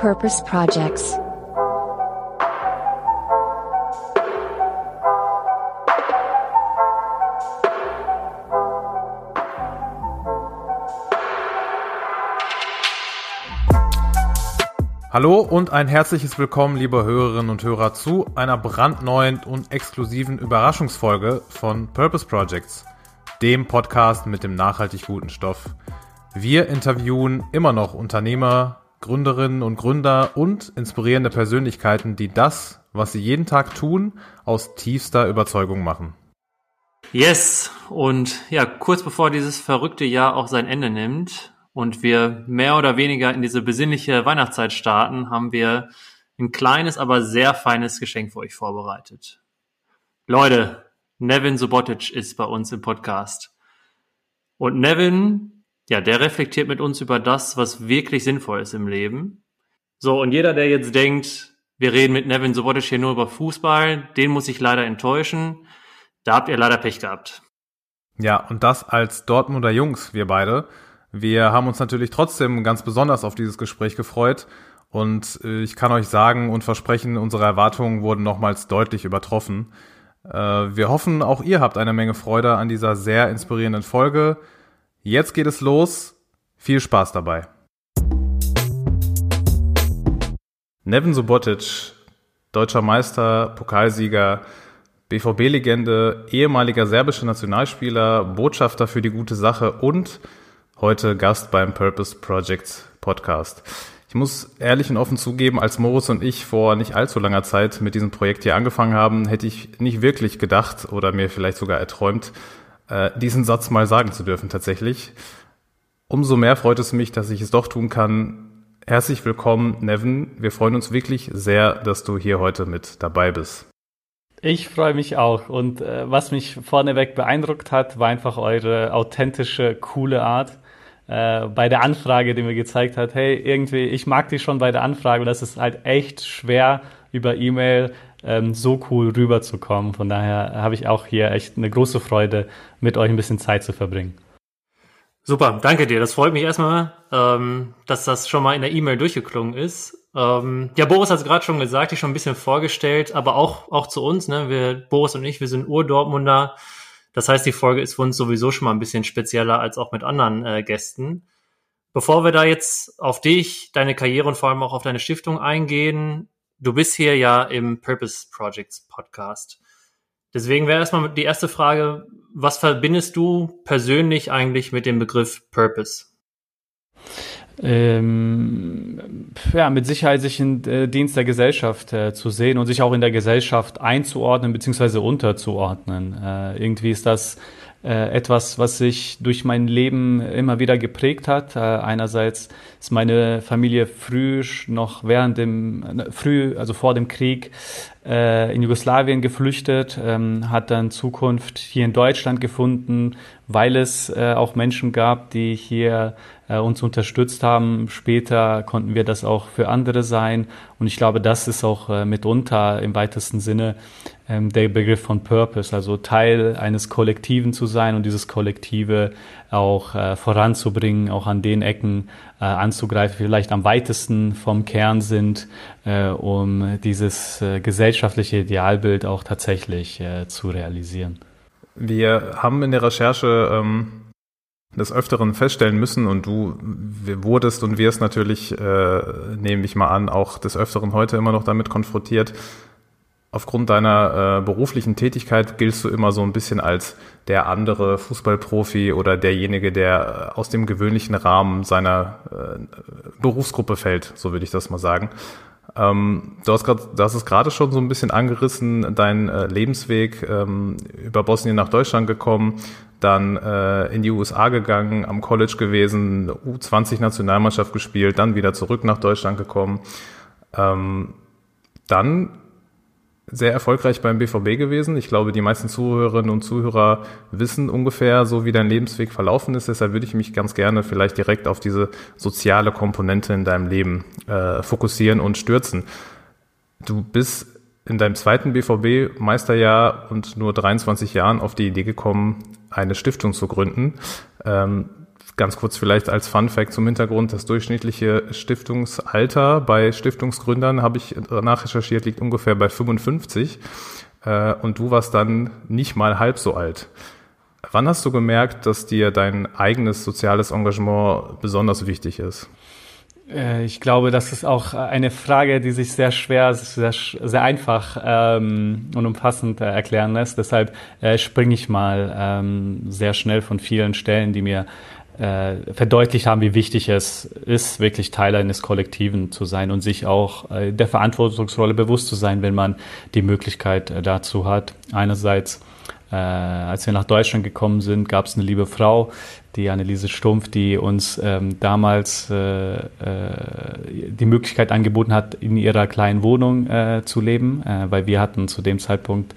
Purpose Projects. Hallo und ein herzliches Willkommen, liebe Hörerinnen und Hörer, zu einer brandneuen und exklusiven Überraschungsfolge von Purpose Projects, dem Podcast mit dem nachhaltig guten Stoff. Wir interviewen immer noch Unternehmer, Gründerinnen und Gründer und inspirierende Persönlichkeiten, die das, was sie jeden Tag tun, aus tiefster Überzeugung machen. Yes, und ja, kurz bevor dieses verrückte Jahr auch sein Ende nimmt und wir mehr oder weniger in diese besinnliche Weihnachtszeit starten, haben wir ein kleines, aber sehr feines Geschenk für euch vorbereitet. Leute, Nevin Subotic ist bei uns im Podcast. Und Nevin ja, der reflektiert mit uns über das, was wirklich sinnvoll ist im Leben. So, und jeder, der jetzt denkt, wir reden mit Nevin Sobotic hier nur über Fußball, den muss ich leider enttäuschen. Da habt ihr leider Pech gehabt. Ja, und das als Dortmunder Jungs, wir beide. Wir haben uns natürlich trotzdem ganz besonders auf dieses Gespräch gefreut. Und äh, ich kann euch sagen und versprechen, unsere Erwartungen wurden nochmals deutlich übertroffen. Äh, wir hoffen, auch ihr habt eine Menge Freude an dieser sehr inspirierenden Folge. Jetzt geht es los. Viel Spaß dabei. Nevin Subotic, deutscher Meister, Pokalsieger, BVB-Legende, ehemaliger serbischer Nationalspieler, Botschafter für die gute Sache und heute Gast beim Purpose Projects Podcast. Ich muss ehrlich und offen zugeben, als Moritz und ich vor nicht allzu langer Zeit mit diesem Projekt hier angefangen haben, hätte ich nicht wirklich gedacht oder mir vielleicht sogar erträumt, äh, diesen Satz mal sagen zu dürfen tatsächlich. Umso mehr freut es mich, dass ich es doch tun kann. Herzlich willkommen, Nevin. Wir freuen uns wirklich sehr, dass du hier heute mit dabei bist. Ich freue mich auch. Und äh, was mich vorneweg beeindruckt hat, war einfach eure authentische, coole Art. Äh, bei der Anfrage, die mir gezeigt hat, hey, irgendwie, ich mag dich schon bei der Anfrage das ist halt echt schwer über E-Mail ähm, so cool rüberzukommen. Von daher habe ich auch hier echt eine große Freude, mit euch ein bisschen Zeit zu verbringen. Super, danke dir. Das freut mich erstmal, ähm, dass das schon mal in der E-Mail durchgeklungen ist. Ähm, ja, Boris hat es gerade schon gesagt, ich schon ein bisschen vorgestellt, aber auch, auch zu uns, ne? Wir, Boris und ich, wir sind Ur-Dortmunder. Das heißt, die Folge ist für uns sowieso schon mal ein bisschen spezieller als auch mit anderen äh, Gästen. Bevor wir da jetzt auf dich, deine Karriere und vor allem auch auf deine Stiftung eingehen, du bist hier ja im Purpose Projects Podcast. Deswegen wäre erstmal die erste Frage, was verbindest du persönlich eigentlich mit dem Begriff Purpose? Ähm, ja, mit Sicherheit sich in äh, Dienst der Gesellschaft äh, zu sehen und sich auch in der Gesellschaft einzuordnen bzw. unterzuordnen. Äh, irgendwie ist das äh, etwas, was sich durch mein Leben immer wieder geprägt hat. Äh, einerseits ist meine Familie früh noch während dem, äh, früh, also vor dem Krieg, äh, in Jugoslawien geflüchtet, ähm, hat dann Zukunft hier in Deutschland gefunden, weil es äh, auch Menschen gab, die hier äh, uns unterstützt haben. Später konnten wir das auch für andere sein. Und ich glaube, das ist auch äh, mitunter im weitesten Sinne ähm, der Begriff von Purpose, also Teil eines Kollektiven zu sein und dieses Kollektive auch äh, voranzubringen, auch an den Ecken äh, anzugreifen, vielleicht am weitesten vom Kern sind, äh, um dieses äh, gesellschaftliche Idealbild auch tatsächlich äh, zu realisieren. Wir haben in der Recherche ähm, des Öfteren feststellen müssen und du wurdest und wirst natürlich, äh, nehme ich mal an, auch des Öfteren heute immer noch damit konfrontiert. Aufgrund deiner äh, beruflichen Tätigkeit giltst du immer so ein bisschen als der andere Fußballprofi oder derjenige, der aus dem gewöhnlichen Rahmen seiner äh, Berufsgruppe fällt, so würde ich das mal sagen. Ähm, du hast grad, das ist gerade schon so ein bisschen angerissen, dein äh, Lebensweg ähm, über Bosnien nach Deutschland gekommen, dann äh, in die USA gegangen, am College gewesen, U20-Nationalmannschaft gespielt, dann wieder zurück nach Deutschland gekommen. Ähm, dann sehr erfolgreich beim BVB gewesen. Ich glaube, die meisten Zuhörerinnen und Zuhörer wissen ungefähr so, wie dein Lebensweg verlaufen ist. Deshalb würde ich mich ganz gerne vielleicht direkt auf diese soziale Komponente in deinem Leben äh, fokussieren und stürzen. Du bist in deinem zweiten BVB-Meisterjahr und nur 23 Jahren auf die Idee gekommen, eine Stiftung zu gründen. Ähm, ganz kurz vielleicht als Fun Fact zum Hintergrund, das durchschnittliche Stiftungsalter bei Stiftungsgründern, habe ich nachrecherchiert, liegt ungefähr bei 55. Äh, und du warst dann nicht mal halb so alt. Wann hast du gemerkt, dass dir dein eigenes soziales Engagement besonders wichtig ist? Äh, ich glaube, das ist auch eine Frage, die sich sehr schwer, sehr, sehr einfach ähm, und umfassend äh, erklären lässt. Deshalb äh, springe ich mal ähm, sehr schnell von vielen Stellen, die mir äh, verdeutlicht haben, wie wichtig es ist, wirklich Teil eines Kollektiven zu sein und sich auch äh, der Verantwortungsrolle bewusst zu sein, wenn man die Möglichkeit äh, dazu hat. Einerseits äh, als wir nach Deutschland gekommen sind, gab es eine liebe Frau, die Anneliese Stumpf, die uns ähm, damals äh, äh, die Möglichkeit angeboten hat, in ihrer kleinen Wohnung äh, zu leben, äh, weil wir hatten zu dem Zeitpunkt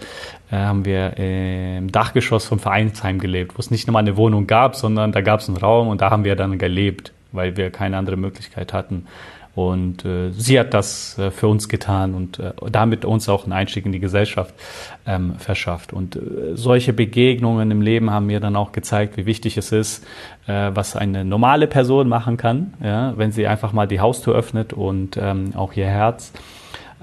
äh, haben wir im Dachgeschoss vom Vereinsheim gelebt, wo es nicht nur mal eine Wohnung gab, sondern da gab es einen Raum und da haben wir dann gelebt, weil wir keine andere Möglichkeit hatten. Und äh, sie hat das äh, für uns getan und äh, damit uns auch einen Einstieg in die Gesellschaft ähm, verschafft. Und äh, solche Begegnungen im Leben haben mir dann auch gezeigt, wie wichtig es ist, äh, was eine normale Person machen kann, ja, wenn sie einfach mal die Haustür öffnet und ähm, auch ihr Herz.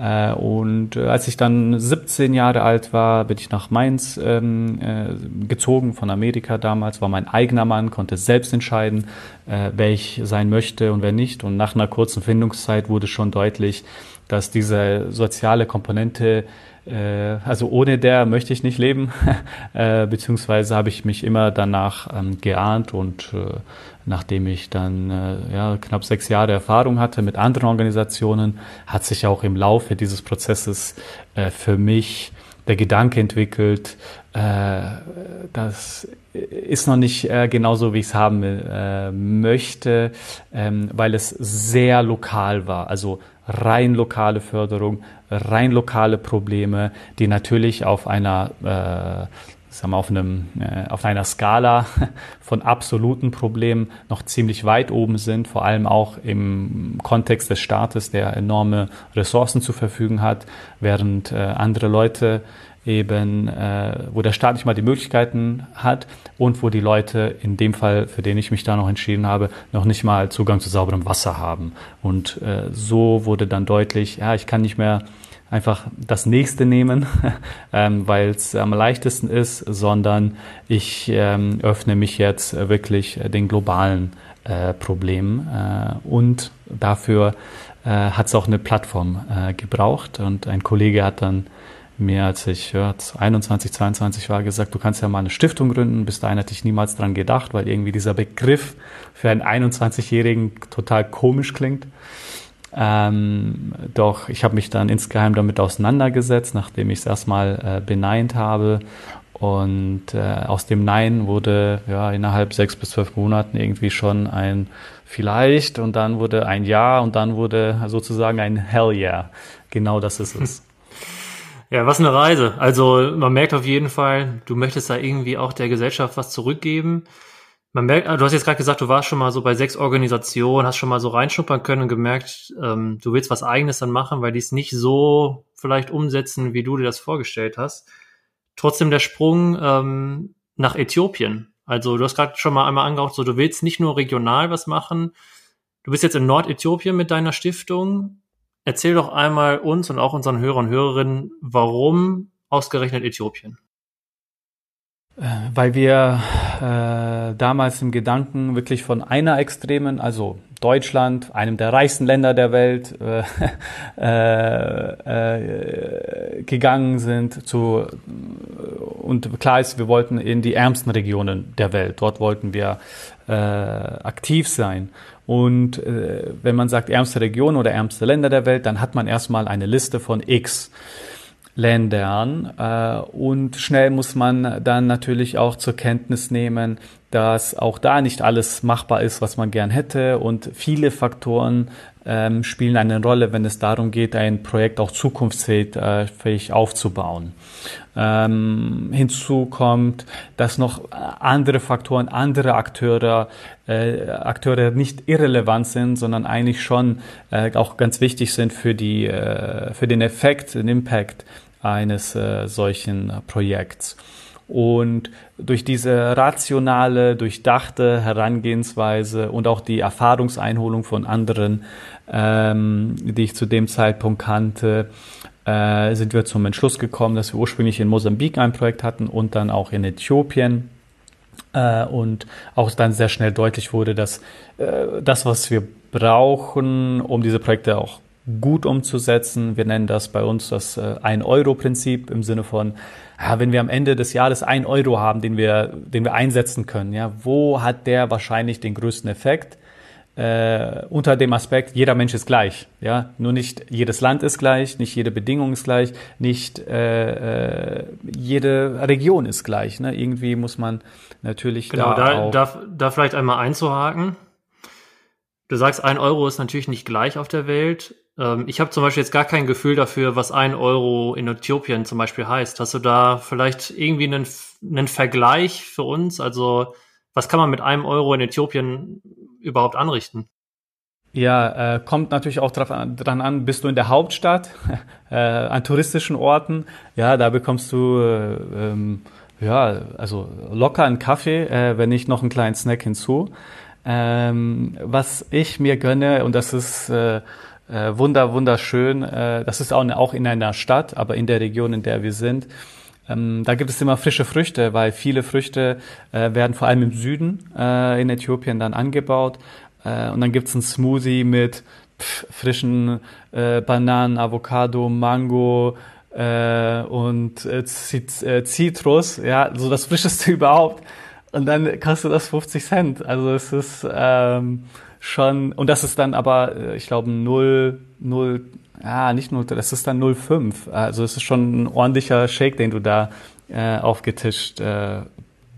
Äh, und äh, als ich dann 17 Jahre alt war, bin ich nach Mainz ähm, äh, gezogen von Amerika damals, war mein eigener Mann, konnte selbst entscheiden, äh, wer ich sein möchte und wer nicht. Und nach einer kurzen Findungszeit wurde schon deutlich, dass diese soziale Komponente also ohne der möchte ich nicht leben, äh, beziehungsweise habe ich mich immer danach ähm, geahnt und äh, nachdem ich dann äh, ja, knapp sechs Jahre Erfahrung hatte mit anderen Organisationen, hat sich auch im Laufe dieses Prozesses äh, für mich der Gedanke entwickelt, äh, das ist noch nicht äh, genauso, wie ich es haben äh, möchte, ähm, weil es sehr lokal war. Also rein lokale Förderung, rein lokale Probleme, die natürlich auf einer äh, sagen wir, auf, einem, äh, auf einer Skala von absoluten Problemen noch ziemlich weit oben sind, vor allem auch im Kontext des Staates, der enorme Ressourcen zur Verfügung hat, während äh, andere Leute eben, äh, wo der Staat nicht mal die Möglichkeiten hat und wo die Leute, in dem Fall, für den ich mich da noch entschieden habe, noch nicht mal Zugang zu sauberem Wasser haben. Und äh, so wurde dann deutlich, ja, ich kann nicht mehr einfach das nächste nehmen, ähm, weil es am leichtesten ist, sondern ich ähm, öffne mich jetzt wirklich den globalen äh, Problemen äh, und dafür äh, hat es auch eine Plattform äh, gebraucht und ein Kollege hat dann mir, als ich ja, 21, 22 war, gesagt, du kannst ja mal eine Stiftung gründen. Bis dahin hätte ich niemals dran gedacht, weil irgendwie dieser Begriff für einen 21-Jährigen total komisch klingt. Ähm, doch ich habe mich dann insgeheim damit auseinandergesetzt, nachdem ich es erstmal äh, beneint habe. Und äh, aus dem Nein wurde ja innerhalb sechs bis zwölf Monaten irgendwie schon ein vielleicht und dann wurde ein Ja und dann wurde sozusagen ein Hell Yeah. Genau das ist es. Ja, was eine Reise. Also man merkt auf jeden Fall, du möchtest da irgendwie auch der Gesellschaft was zurückgeben. Man merkt, du hast jetzt gerade gesagt, du warst schon mal so bei sechs Organisationen, hast schon mal so reinschnuppern können und gemerkt, ähm, du willst was eigenes dann machen, weil die es nicht so vielleicht umsetzen, wie du dir das vorgestellt hast. Trotzdem der Sprung ähm, nach Äthiopien. Also du hast gerade schon mal einmal angehaucht, so du willst nicht nur regional was machen. Du bist jetzt in Nordäthiopien mit deiner Stiftung Erzähl doch einmal uns und auch unseren Hörern und Hörerinnen, warum ausgerechnet Äthiopien? Äh, weil wir äh, damals im Gedanken wirklich von einer extremen, also Deutschland, einem der reichsten Länder der Welt, äh, äh, äh, gegangen sind zu und klar ist, wir wollten in die ärmsten Regionen der Welt. Dort wollten wir äh, aktiv sein. Und äh, wenn man sagt ärmste Region oder ärmste Länder der Welt, dann hat man erstmal eine Liste von X Ländern. Äh, und schnell muss man dann natürlich auch zur Kenntnis nehmen, dass auch da nicht alles machbar ist, was man gern hätte. Und viele Faktoren ähm, spielen eine Rolle, wenn es darum geht, ein Projekt auch zukunftsfähig äh, aufzubauen. Ähm, hinzu kommt, dass noch andere Faktoren, andere Akteure, äh, Akteure nicht irrelevant sind, sondern eigentlich schon äh, auch ganz wichtig sind für die, äh, für den Effekt, den Impact eines äh, solchen Projekts. Und durch diese rationale, durchdachte Herangehensweise und auch die Erfahrungseinholung von anderen, ähm, die ich zu dem Zeitpunkt kannte, äh, sind wir zum Entschluss gekommen, dass wir ursprünglich in Mosambik ein Projekt hatten und dann auch in Äthiopien. Äh, und auch dann sehr schnell deutlich wurde, dass äh, das, was wir brauchen, um diese Projekte auch gut umzusetzen. Wir nennen das bei uns das äh, Ein-Euro-Prinzip im Sinne von, ja, wenn wir am Ende des Jahres ein Euro haben, den wir, den wir einsetzen können, ja, wo hat der wahrscheinlich den größten Effekt? Äh, unter dem Aspekt, jeder Mensch ist gleich, ja, nur nicht jedes Land ist gleich, nicht jede Bedingung ist gleich, nicht äh, äh, jede Region ist gleich. Ne? Irgendwie muss man natürlich genau, da, da, da, da vielleicht einmal einzuhaken. Du sagst, ein Euro ist natürlich nicht gleich auf der Welt. Ähm, ich habe zum Beispiel jetzt gar kein Gefühl dafür, was ein Euro in Äthiopien zum Beispiel heißt. Hast du da vielleicht irgendwie einen, einen Vergleich für uns? Also was kann man mit einem Euro in Äthiopien überhaupt anrichten? Ja, äh, kommt natürlich auch drauf an, dran an, bist du in der Hauptstadt, äh, an touristischen Orten, ja, da bekommst du äh, ähm, ja, also locker einen Kaffee, äh, wenn nicht noch einen kleinen Snack hinzu. Ähm, was ich mir gönne, und das ist äh, äh, wunder, wunderschön, äh, das ist auch, auch in einer Stadt, aber in der Region, in der wir sind, ähm, da gibt es immer frische Früchte, weil viele Früchte äh, werden vor allem im Süden äh, in Äthiopien dann angebaut. Äh, und dann gibt es ein Smoothie mit pff, frischen äh, Bananen, Avocado, Mango, äh, und äh, Zitrus, ja, so das frischeste überhaupt. Und dann kostet das 50 Cent. Also es ist ähm, schon, und das ist dann aber, äh, ich glaube, 0, 0, ja, nicht 0, das ist dann 0,5. Also es ist schon ein ordentlicher Shake, den du da äh, aufgetischt äh,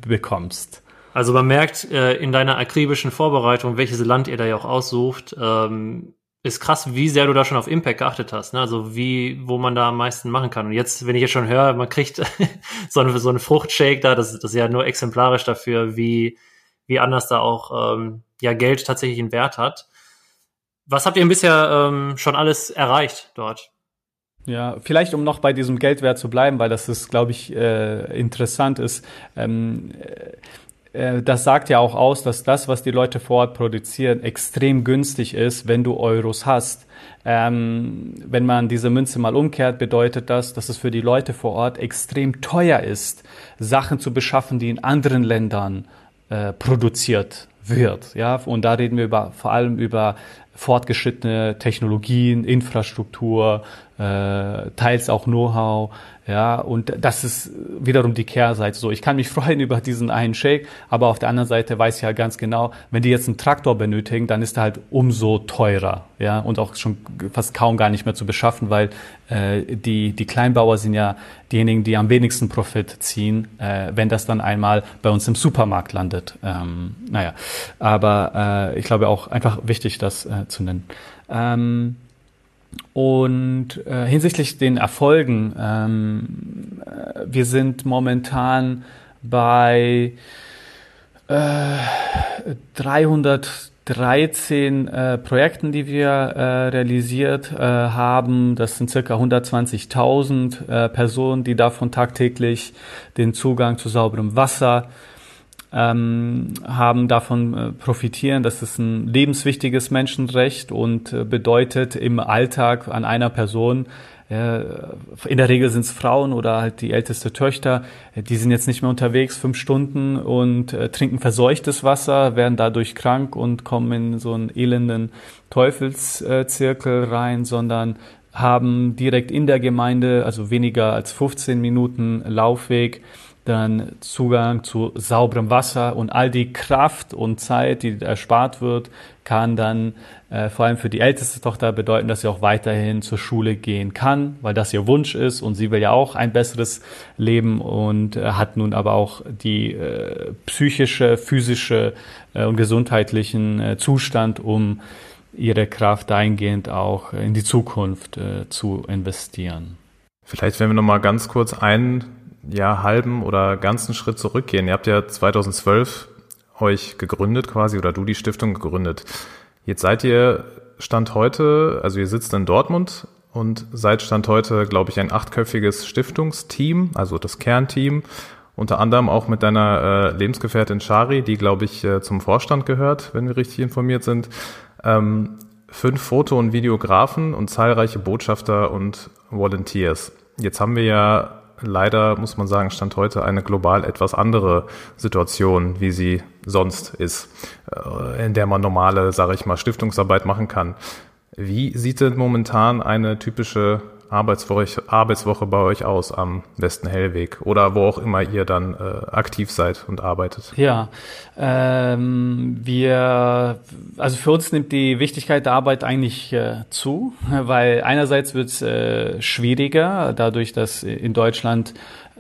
bekommst. Also man merkt äh, in deiner akribischen Vorbereitung, welches Land ihr da ja auch aussucht, ähm, ist krass, wie sehr du da schon auf Impact geachtet hast. Ne? Also wie, wo man da am meisten machen kann. Und jetzt, wenn ich jetzt schon höre, man kriegt so, einen, so einen Fruchtshake da, das, das ist ja nur exemplarisch dafür, wie, wie anders da auch ähm, ja Geld tatsächlich einen Wert hat. Was habt ihr bisher ähm, schon alles erreicht dort? Ja, vielleicht um noch bei diesem Geldwert zu bleiben, weil das ist, glaube ich, äh, interessant ist. Ähm, äh, äh, das sagt ja auch aus, dass das, was die Leute vor Ort produzieren, extrem günstig ist, wenn du Euros hast. Ähm, wenn man diese Münze mal umkehrt, bedeutet das, dass es für die Leute vor Ort extrem teuer ist, Sachen zu beschaffen, die in anderen Ländern äh, produziert wird. Ja, und da reden wir über, vor allem über fortgeschrittene Technologien, Infrastruktur, äh, teils auch Know-how, ja, und das ist wiederum die Kehrseite. So, ich kann mich freuen über diesen einen Shake, aber auf der anderen Seite weiß ich ja ganz genau, wenn die jetzt einen Traktor benötigen, dann ist er halt umso teurer, ja, und auch schon fast kaum gar nicht mehr zu beschaffen, weil äh, die die Kleinbauer sind ja diejenigen, die am wenigsten Profit ziehen, äh, wenn das dann einmal bei uns im Supermarkt landet. Ähm, naja, aber äh, ich glaube auch einfach wichtig, das äh, zu nennen. Ähm, und äh, hinsichtlich den Erfolgen, ähm, äh, wir sind momentan bei äh, 313 äh, Projekten, die wir äh, realisiert äh, haben. Das sind circa 120.000 äh, Personen, die davon tagtäglich den Zugang zu sauberem Wasser ähm, haben davon äh, profitieren. Das ist ein lebenswichtiges Menschenrecht und äh, bedeutet im Alltag an einer Person, äh, in der Regel sind es Frauen oder halt die älteste Töchter, äh, die sind jetzt nicht mehr unterwegs fünf Stunden und äh, trinken verseuchtes Wasser, werden dadurch krank und kommen in so einen elenden Teufelszirkel rein, sondern haben direkt in der Gemeinde, also weniger als 15 Minuten Laufweg, dann Zugang zu sauberem Wasser und all die Kraft und Zeit, die erspart wird, kann dann äh, vor allem für die älteste Tochter bedeuten, dass sie auch weiterhin zur Schule gehen kann, weil das ihr Wunsch ist und sie will ja auch ein besseres Leben und äh, hat nun aber auch die äh, psychische, physische äh, und gesundheitlichen äh, Zustand, um ihre Kraft dahingehend auch in die Zukunft äh, zu investieren. Vielleicht, wenn wir noch mal ganz kurz ein ja, halben oder ganzen Schritt zurückgehen. Ihr habt ja 2012 euch gegründet quasi oder du die Stiftung gegründet. Jetzt seid ihr Stand heute, also ihr sitzt in Dortmund und seid Stand heute, glaube ich, ein achtköpfiges Stiftungsteam, also das Kernteam. unter anderem auch mit deiner äh, Lebensgefährtin Shari, die, glaube ich, äh, zum Vorstand gehört, wenn wir richtig informiert sind. Ähm, fünf Foto- und Videografen und zahlreiche Botschafter und Volunteers. Jetzt haben wir ja leider, muss man sagen, stand heute eine global etwas andere Situation, wie sie sonst ist, äh, in der man normale, sage ich mal, Stiftungsarbeit machen kann. Wie sieht denn momentan eine typische Arbeitswoche, Arbeitswoche bei euch aus am Westen Hellweg oder wo auch immer ihr dann äh, aktiv seid und arbeitet? Ja, ähm, wir, also für uns nimmt die Wichtigkeit der Arbeit eigentlich äh, zu, weil einerseits wird es äh, schwieriger, dadurch, dass in Deutschland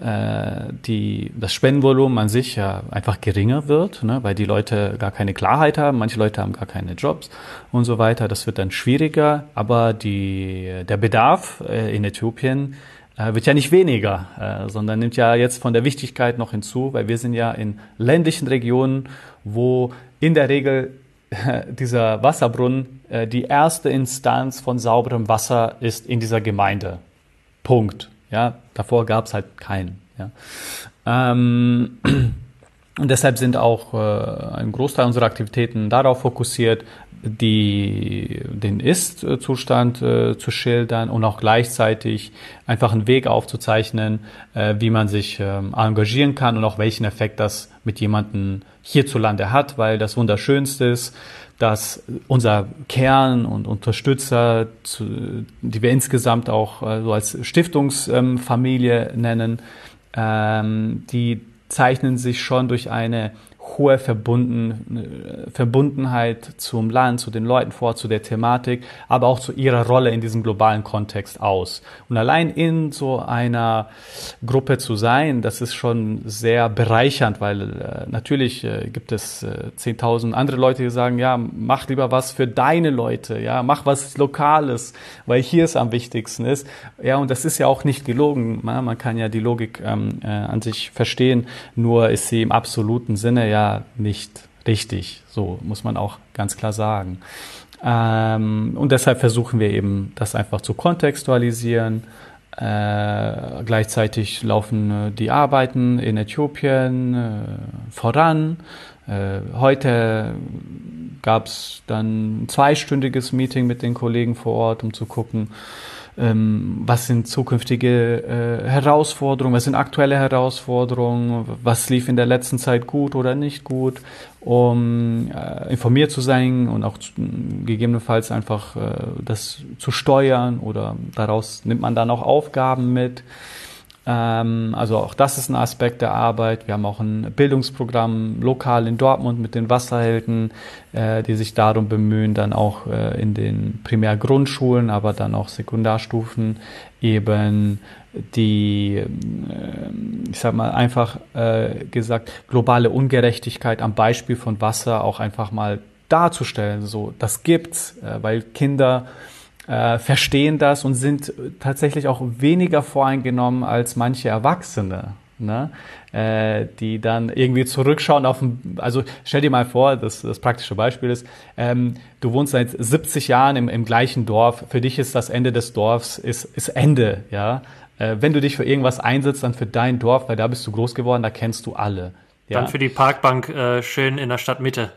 die, das Spendenvolumen an sich ja einfach geringer wird, ne, weil die Leute gar keine Klarheit haben, manche Leute haben gar keine Jobs und so weiter. Das wird dann schwieriger, aber die, der Bedarf äh, in Äthiopien äh, wird ja nicht weniger, äh, sondern nimmt ja jetzt von der Wichtigkeit noch hinzu, weil wir sind ja in ländlichen Regionen, wo in der Regel dieser Wasserbrunnen äh, die erste Instanz von sauberem Wasser ist in dieser Gemeinde. Punkt. Ja, davor gab es halt keinen. Ja. Ähm, und deshalb sind auch äh, ein Großteil unserer Aktivitäten darauf fokussiert, die, den Ist-Zustand äh, zu schildern und auch gleichzeitig einfach einen Weg aufzuzeichnen, äh, wie man sich äh, engagieren kann und auch welchen Effekt das mit jemandem hierzulande hat, weil das Wunderschönste ist, dass unser Kern und Unterstützer, die wir insgesamt auch äh, so als Stiftungsfamilie nennen, ähm, die zeichnen sich schon durch eine hohe Verbunden, Verbundenheit zum Land, zu den Leuten vor, zu der Thematik, aber auch zu ihrer Rolle in diesem globalen Kontext aus. Und allein in so einer Gruppe zu sein, das ist schon sehr bereichernd, weil äh, natürlich äh, gibt es äh, 10.000 andere Leute, die sagen, ja, mach lieber was für deine Leute, ja, mach was Lokales, weil hier es am wichtigsten ist. Ja, und das ist ja auch nicht gelogen. Man, kann ja die Logik ähm, äh, an sich verstehen, nur ist sie im absoluten Sinne ja nicht richtig. So muss man auch ganz klar sagen. Ähm, und deshalb versuchen wir eben, das einfach zu kontextualisieren. Äh, gleichzeitig laufen äh, die Arbeiten in Äthiopien äh, voran. Äh, heute gab es dann ein zweistündiges Meeting mit den Kollegen vor Ort, um zu gucken, ähm, was sind zukünftige äh, Herausforderungen, was sind aktuelle Herausforderungen, was lief in der letzten Zeit gut oder nicht gut, um äh, informiert zu sein und auch zu, gegebenenfalls einfach äh, das zu steuern oder daraus nimmt man dann auch Aufgaben mit. Ähm, also auch das ist ein Aspekt der Arbeit. Wir haben auch ein Bildungsprogramm lokal in Dortmund mit den Wasserhelden, äh, die sich darum bemühen, dann auch äh, in den Primärgrundschulen, aber dann auch Sekundarstufen eben die, äh, ich sag mal einfach äh, gesagt, globale Ungerechtigkeit am Beispiel von Wasser auch einfach mal darzustellen. So, das gibt's, weil Kinder äh, verstehen das und sind tatsächlich auch weniger voreingenommen als manche Erwachsene. Ne? Äh, die dann irgendwie zurückschauen auf ein, also stell dir mal vor, das, das praktische Beispiel ist, ähm, du wohnst seit 70 Jahren im, im gleichen Dorf, für dich ist das Ende des Dorfs, ist, ist Ende, ja. Äh, wenn du dich für irgendwas einsetzt, dann für dein Dorf, weil da bist du groß geworden, da kennst du alle. Ja? Dann für die Parkbank äh, schön in der Stadtmitte.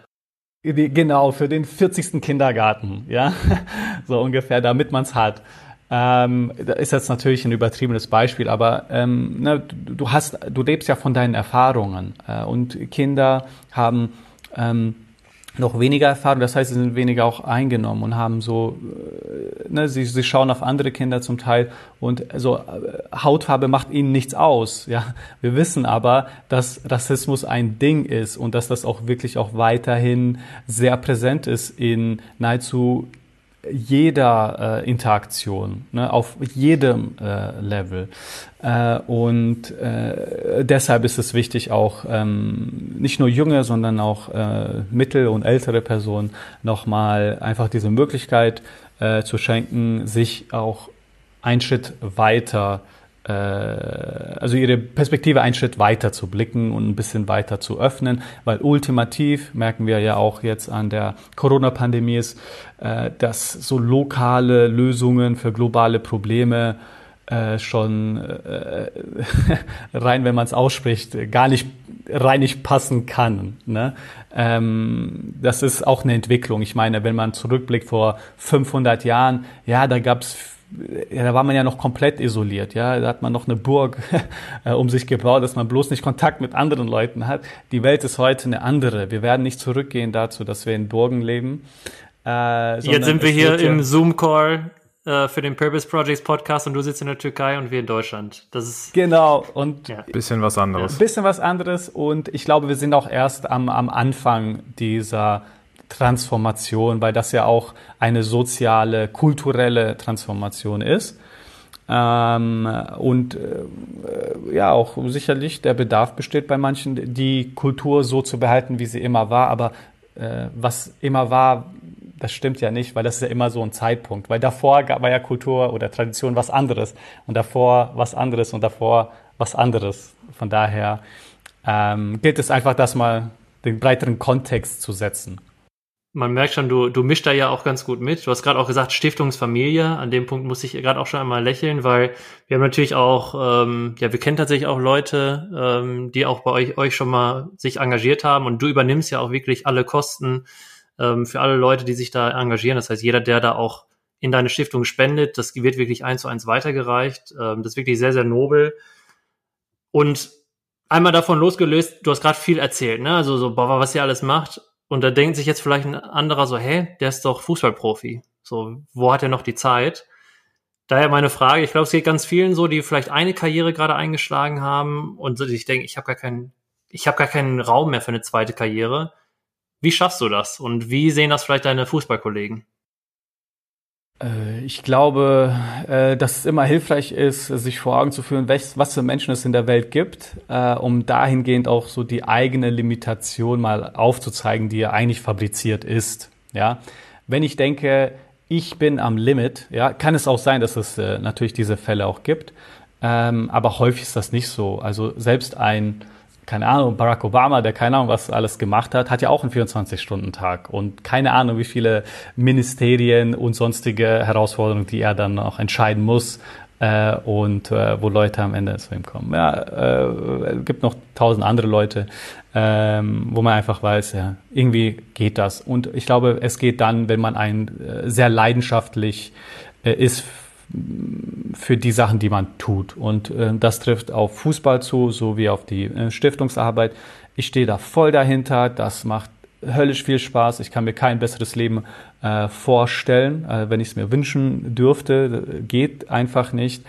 Genau, für den 40. Kindergarten, ja, so ungefähr, damit man es hat. Ähm, da ist jetzt natürlich ein übertriebenes Beispiel, aber ähm, ne, du hast, du lebst ja von deinen Erfahrungen äh, und Kinder haben ähm, noch weniger Erfahrung, das heißt, sie sind weniger auch eingenommen und haben so, äh, ne, sie, sie schauen auf andere Kinder zum Teil und so äh, Hautfarbe macht ihnen nichts aus. Ja, wir wissen aber, dass Rassismus ein Ding ist und dass das auch wirklich auch weiterhin sehr präsent ist in nahezu jeder äh, Interaktion, ne, auf jedem äh, Level. Äh, und äh, deshalb ist es wichtig, auch ähm, nicht nur junge, sondern auch äh, mittel- und ältere Personen nochmal einfach diese Möglichkeit äh, zu schenken, sich auch einen Schritt weiter also ihre Perspektive einen Schritt weiter zu blicken und ein bisschen weiter zu öffnen, weil ultimativ merken wir ja auch jetzt an der Corona-Pandemie ist, äh, dass so lokale Lösungen für globale Probleme äh, schon äh, rein, wenn man es ausspricht, gar nicht rein nicht passen kann. Ne? Ähm, das ist auch eine Entwicklung. Ich meine, wenn man zurückblickt vor 500 Jahren, ja, da gab's ja, da war man ja noch komplett isoliert, ja, da hat man noch eine Burg äh, um sich gebaut, dass man bloß nicht Kontakt mit anderen Leuten hat. Die Welt ist heute eine andere. Wir werden nicht zurückgehen dazu, dass wir in Burgen leben. Äh, Jetzt sind wir hier im Zoom-Call äh, für den Purpose Projects Podcast und du sitzt in der Türkei und wir in Deutschland. Das ist genau und ja. bisschen was anderes. Bisschen was anderes und ich glaube, wir sind auch erst am, am Anfang dieser Transformation, weil das ja auch eine soziale, kulturelle Transformation ist. Ähm, und äh, ja, auch sicherlich der Bedarf besteht bei manchen, die Kultur so zu behalten, wie sie immer war. Aber äh, was immer war, das stimmt ja nicht, weil das ist ja immer so ein Zeitpunkt. Weil davor war ja Kultur oder Tradition was anderes und davor was anderes und davor was anderes. Von daher ähm, gilt es einfach, das mal den breiteren Kontext zu setzen. Man merkt schon, du, du mischst da ja auch ganz gut mit. Du hast gerade auch gesagt, Stiftungsfamilie. An dem Punkt muss ich gerade auch schon einmal lächeln, weil wir haben natürlich auch, ähm, ja, wir kennen tatsächlich auch Leute, ähm, die auch bei euch, euch schon mal sich engagiert haben und du übernimmst ja auch wirklich alle Kosten ähm, für alle Leute, die sich da engagieren. Das heißt, jeder, der da auch in deine Stiftung spendet, das wird wirklich eins zu eins weitergereicht. Ähm, das ist wirklich sehr, sehr nobel. Und einmal davon losgelöst, du hast gerade viel erzählt, ne? Also so, boah, was ihr alles macht. Und da denkt sich jetzt vielleicht ein anderer so, hä, der ist doch Fußballprofi. So, wo hat er noch die Zeit? Daher meine Frage, ich glaube, es geht ganz vielen so, die vielleicht eine Karriere gerade eingeschlagen haben und sich denken, ich habe gar keinen, ich habe gar keinen Raum mehr für eine zweite Karriere. Wie schaffst du das und wie sehen das vielleicht deine Fußballkollegen? Äh, ich glaube, äh, dass es immer hilfreich ist, sich vor Augen zu führen, was für Menschen es in der Welt gibt, äh, um dahingehend auch so die eigene Limitation mal aufzuzeigen, die ja eigentlich fabriziert ist. Ja, wenn ich denke, ich bin am Limit, ja, kann es auch sein, dass es natürlich diese Fälle auch gibt, ähm, aber häufig ist das nicht so. Also selbst ein keine Ahnung, Barack Obama, der keine Ahnung, was alles gemacht hat, hat ja auch einen 24-Stunden-Tag und keine Ahnung, wie viele Ministerien und sonstige Herausforderungen, die er dann auch entscheiden muss äh, und äh, wo Leute am Ende zu ihm kommen. Ja, äh, gibt noch tausend andere Leute, ähm, wo man einfach weiß, ja, irgendwie geht das. Und ich glaube, es geht dann, wenn man ein äh, sehr leidenschaftlich äh, ist für die Sachen, die man tut. Und äh, das trifft auf Fußball zu, sowie auf die äh, Stiftungsarbeit. Ich stehe da voll dahinter. Das macht höllisch viel Spaß. Ich kann mir kein besseres Leben äh, vorstellen, äh, wenn ich es mir wünschen dürfte. Geht einfach nicht,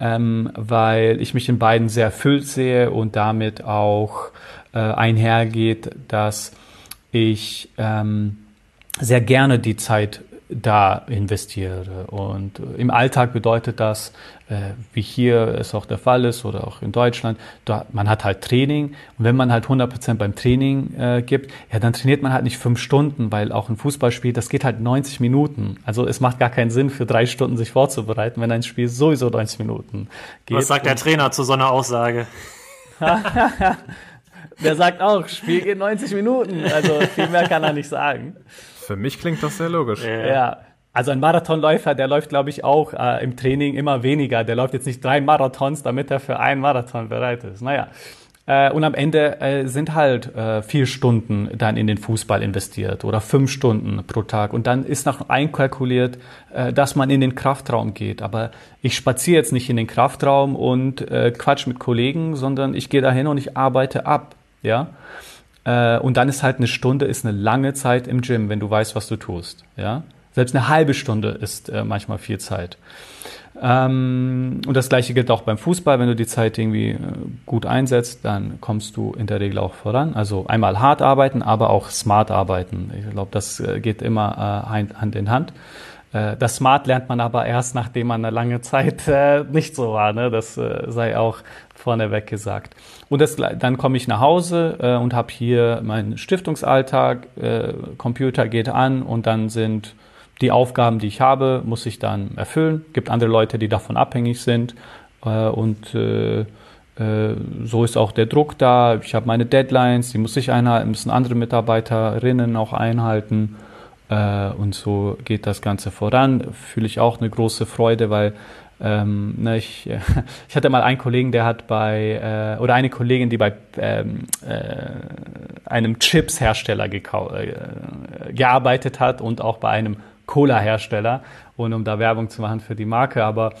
ähm, weil ich mich in beiden sehr erfüllt sehe und damit auch äh, einhergeht, dass ich ähm, sehr gerne die Zeit da investiere. Und im Alltag bedeutet das, äh, wie hier es auch der Fall ist oder auch in Deutschland, da, man hat halt Training und wenn man halt 100% beim Training äh, gibt, ja, dann trainiert man halt nicht fünf Stunden, weil auch ein Fußballspiel, das geht halt 90 Minuten. Also es macht gar keinen Sinn, für drei Stunden sich vorzubereiten, wenn ein Spiel sowieso 90 Minuten geht. Was sagt der Trainer zu so einer Aussage? der sagt auch, Spiel geht 90 Minuten. Also viel mehr kann er nicht sagen. Für mich klingt das sehr logisch. Ja. ja. Also ein Marathonläufer, der läuft, glaube ich, auch äh, im Training immer weniger. Der läuft jetzt nicht drei Marathons, damit er für einen Marathon bereit ist. Naja. Äh, und am Ende äh, sind halt äh, vier Stunden dann in den Fußball investiert oder fünf Stunden pro Tag. Und dann ist noch einkalkuliert, äh, dass man in den Kraftraum geht. Aber ich spaziere jetzt nicht in den Kraftraum und äh, quatsch mit Kollegen, sondern ich gehe dahin und ich arbeite ab. Ja. Äh, und dann ist halt eine Stunde ist eine lange Zeit im Gym, wenn du weißt, was du tust. Ja? Selbst eine halbe Stunde ist äh, manchmal viel Zeit. Ähm, und das gleiche gilt auch beim Fußball. Wenn du die Zeit irgendwie äh, gut einsetzt, dann kommst du in der Regel auch voran. Also einmal hart arbeiten, aber auch smart arbeiten. Ich glaube, das äh, geht immer äh, Hand in Hand. Äh, das Smart lernt man aber erst, nachdem man eine lange Zeit nicht so war. Ne? Das sei auch vorneweg gesagt. Und das, dann komme ich nach Hause äh, und habe hier meinen Stiftungsalltag, äh, Computer geht an und dann sind die Aufgaben, die ich habe, muss ich dann erfüllen. Gibt andere Leute, die davon abhängig sind äh, und äh, äh, so ist auch der Druck da. Ich habe meine Deadlines, die muss ich einhalten, müssen andere Mitarbeiterinnen auch einhalten. Äh, und so geht das Ganze voran. Fühle ich auch eine große Freude, weil ähm, ne, ich, ich hatte mal einen Kollegen, der hat bei, äh, oder eine Kollegin, die bei ähm, äh, einem Chips-Hersteller äh, gearbeitet hat und auch bei einem Cola-Hersteller, ohne um da Werbung zu machen für die Marke, aber